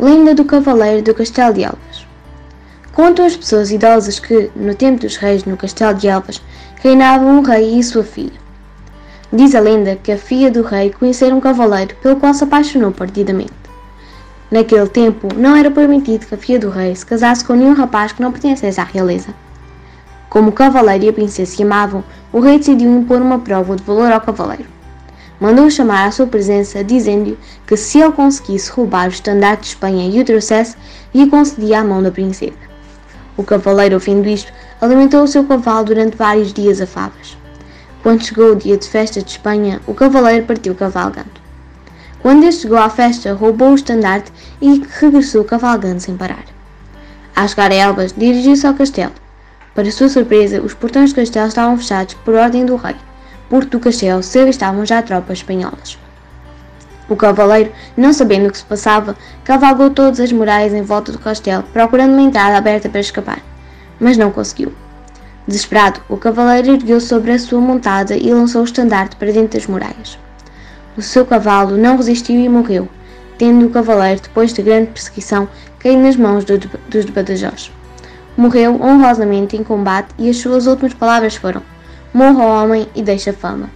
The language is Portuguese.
Lenda do Cavaleiro do Castelo de Elvas. Contam as pessoas idosas que, no tempo dos reis no Castelo de Elvas, reinava um rei e sua filha. Diz a lenda que a filha do rei conhecera um cavaleiro pelo qual se apaixonou perdidamente. Naquele tempo, não era permitido que a filha do rei se casasse com nenhum rapaz que não pertencesse à realeza. Como o cavaleiro e a princesa se amavam, o rei decidiu impor uma prova de valor ao cavaleiro mandou chamar à sua presença, dizendo-lhe que se ele conseguisse roubar o estandarte de Espanha e o trouxesse, lhe concedia a mão da princesa. O cavaleiro, ouvindo isto, alimentou o seu cavalo durante vários dias a favas. Quando chegou o dia de festa de Espanha, o cavaleiro partiu cavalgando. Quando este chegou à festa, roubou o estandarte e regressou cavalgando sem parar. A chegar a Elvas, dirigiu-se ao castelo. Para sua surpresa, os portões do castelo estavam fechados por ordem do rei. Porto do Castelo se avistavam já tropas espanholas. O cavaleiro, não sabendo o que se passava, cavalgou todas as muralhas em volta do castelo, procurando uma entrada aberta para escapar, mas não conseguiu. Desesperado, o cavaleiro ergueu sobre a sua montada e lançou o estandarte para dentro das muralhas. O seu cavalo não resistiu e morreu, tendo o cavaleiro, depois de grande perseguição, caído nas mãos do, dos Badajoz. Morreu honrosamente em combate e as suas últimas palavras foram: Morra o homem e deixa fama.